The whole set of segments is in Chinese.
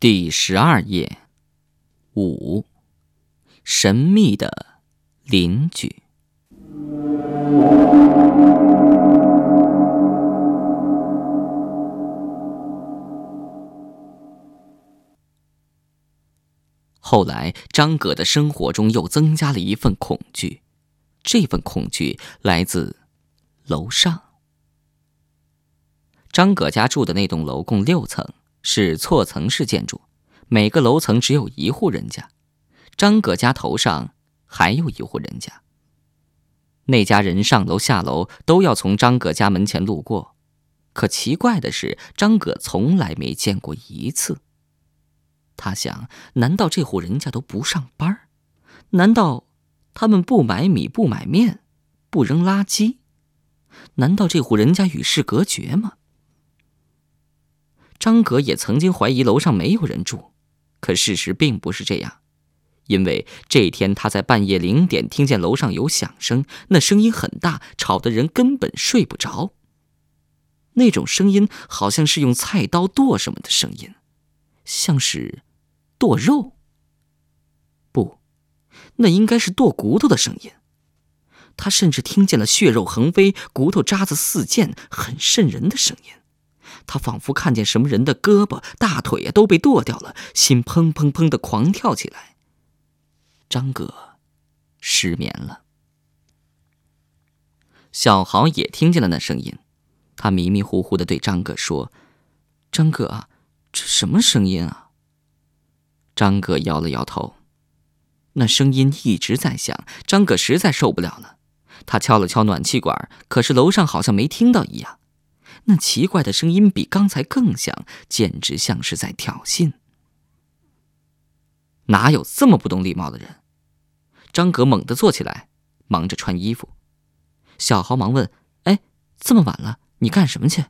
第十二页，五，神秘的邻居。后来，张葛的生活中又增加了一份恐惧，这份恐惧来自楼上。张葛家住的那栋楼共六层，是错层式建筑，每个楼层只有一户人家。张葛家头上还有一户人家。那家人上楼下楼都要从张葛家门前路过，可奇怪的是，张葛从来没见过一次。他想：难道这户人家都不上班？难道他们不买米、不买面、不扔垃圾？难道这户人家与世隔绝吗？张格也曾经怀疑楼上没有人住，可事实并不是这样，因为这天他在半夜零点听见楼上有响声，那声音很大，吵得人根本睡不着。那种声音好像是用菜刀剁什么的声音，像是剁肉。不，那应该是剁骨头的声音。他甚至听见了血肉横飞、骨头渣子四溅、很瘆人的声音。他仿佛看见什么人的胳膊、大腿呀都被剁掉了，心砰砰砰的狂跳起来。张哥失眠了。小豪也听见了那声音，他迷迷糊糊的对张哥说：“张哥啊，这什么声音啊？”张哥摇了摇头。那声音一直在响，张哥实在受不了了，他敲了敲暖气管，可是楼上好像没听到一样。那奇怪的声音比刚才更响，简直像是在挑衅。哪有这么不懂礼貌的人？张格猛地坐起来，忙着穿衣服。小豪忙问：“哎，这么晚了，你干什么去？”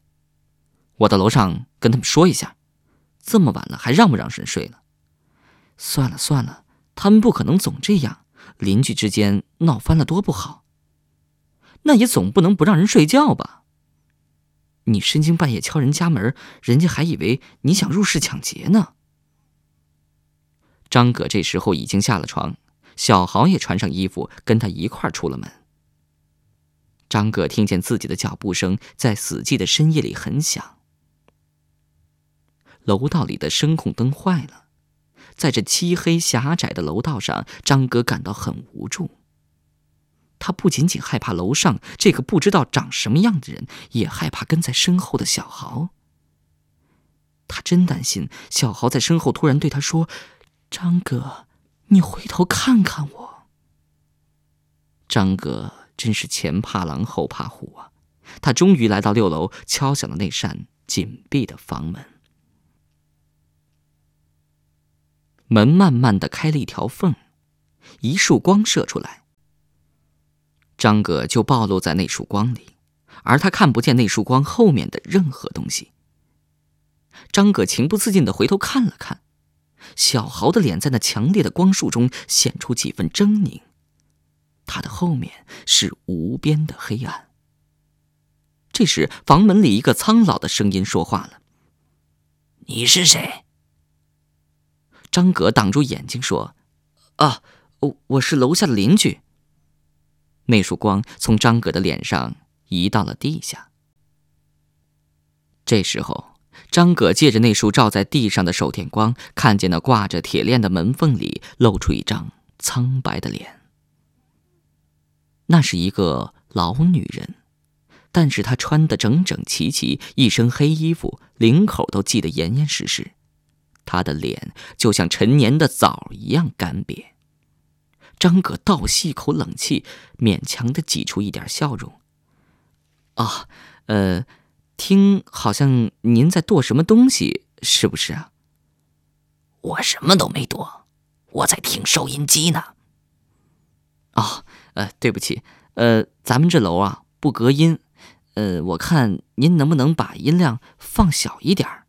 我到楼上跟他们说一下。这么晚了，还让不让人睡了？算了算了，他们不可能总这样，邻居之间闹翻了多不好。那也总不能不让人睡觉吧？你深更半夜敲人家门，人家还以为你想入室抢劫呢。张葛这时候已经下了床，小豪也穿上衣服，跟他一块出了门。张葛听见自己的脚步声在死寂的深夜里很响。楼道里的声控灯坏了，在这漆黑狭窄的楼道上，张哥感到很无助。他不仅仅害怕楼上这个不知道长什么样的人，也害怕跟在身后的小豪。他真担心小豪在身后突然对他说：“张哥，你回头看看我。”张哥真是前怕狼后怕虎啊！他终于来到六楼，敲响了那扇紧闭的房门。门慢慢的开了一条缝，一束光射出来。张葛就暴露在那束光里，而他看不见那束光后面的任何东西。张葛情不自禁的回头看了看，小豪的脸在那强烈的光束中显出几分狰狞，他的后面是无边的黑暗。这时，房门里一个苍老的声音说话了：“你是谁？”张葛挡住眼睛说：“啊，我我是楼下的邻居。”那束光从张葛的脸上移到了地下。这时候，张葛借着那束照在地上的手电光，看见那挂着铁链的门缝里露出一张苍白的脸。那是一个老女人，但是她穿得整整齐齐，一身黑衣服，领口都系得严严实实，她的脸就像陈年的枣一样干瘪。张葛倒吸一口冷气，勉强的挤出一点笑容。啊，呃，听好像您在剁什么东西，是不是啊？我什么都没剁，我在听收音机呢。哦，呃，对不起，呃，咱们这楼啊不隔音，呃，我看您能不能把音量放小一点儿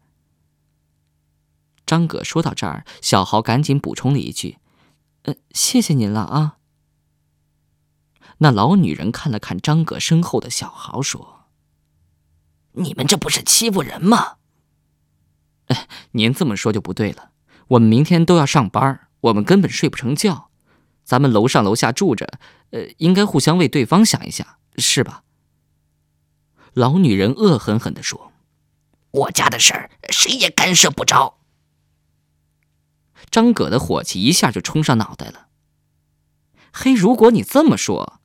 张葛说到这儿，小豪赶紧补充了一句。谢谢您了啊。那老女人看了看张葛身后的小豪，说：“你们这不是欺负人吗？”您这么说就不对了。我们明天都要上班，我们根本睡不成觉。咱们楼上楼下住着，呃，应该互相为对方想一想，是吧？”老女人恶狠狠地说：“我家的事儿，谁也干涉不着。”张葛的火气一下就冲上脑袋了。嘿，如果你这么说，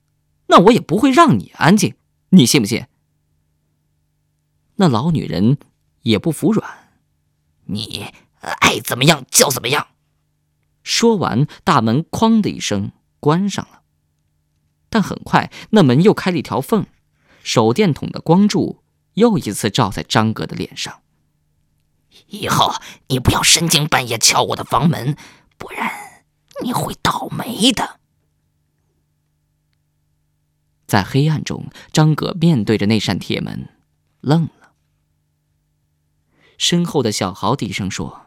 那我也不会让你安静，你信不信？那老女人也不服软，你爱怎么样就怎么样。说完，大门“哐”的一声关上了。但很快，那门又开了一条缝，手电筒的光柱又一次照在张葛的脸上。以后你不要深更半夜敲我的房门，不然你会倒霉的。在黑暗中，张葛面对着那扇铁门，愣了。身后的小豪低声说：“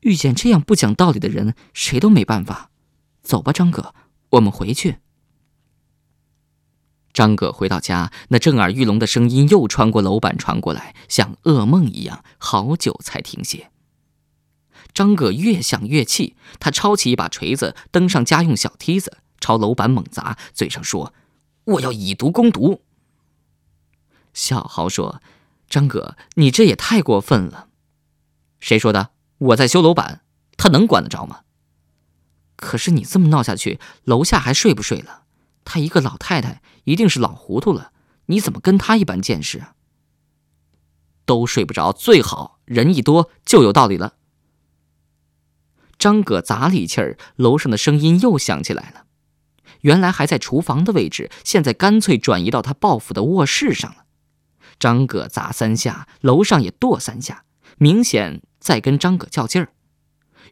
遇见这样不讲道理的人，谁都没办法。走吧，张葛，我们回去。”张葛回到家，那震耳欲聋的声音又穿过楼板传过来，像噩梦一样，好久才停歇。张葛越想越气，他抄起一把锤子，登上家用小梯子，朝楼板猛砸，嘴上说：“我要以毒攻毒。”小豪说：“张葛，你这也太过分了。谁说的？我在修楼板，他能管得着吗？可是你这么闹下去，楼下还睡不睡了？她一个老太太。”一定是老糊涂了，你怎么跟他一般见识啊？都睡不着，最好人一多就有道理了。张葛砸了一气儿，楼上的声音又响起来了。原来还在厨房的位置，现在干脆转移到他报复的卧室上了。张葛砸三下，楼上也跺三下，明显在跟张葛较劲儿。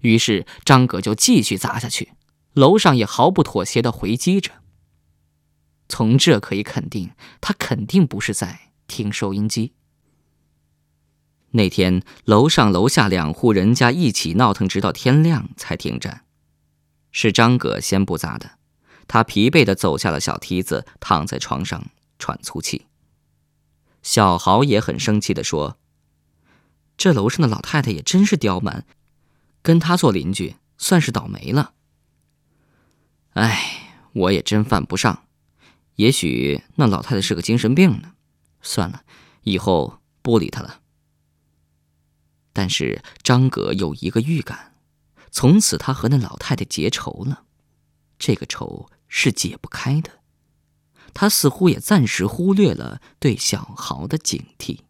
于是张葛就继续砸下去，楼上也毫不妥协的回击着。从这可以肯定，他肯定不是在听收音机。那天楼上楼下两户人家一起闹腾，直到天亮才停战。是张葛先不砸的，他疲惫的走下了小梯子，躺在床上喘粗气。小豪也很生气的说：“这楼上的老太太也真是刁蛮，跟他做邻居算是倒霉了。哎，我也真犯不上。”也许那老太太是个精神病呢，算了，以后不理她了。但是张葛有一个预感，从此他和那老太太结仇了，这个仇是解不开的。他似乎也暂时忽略了对小豪的警惕。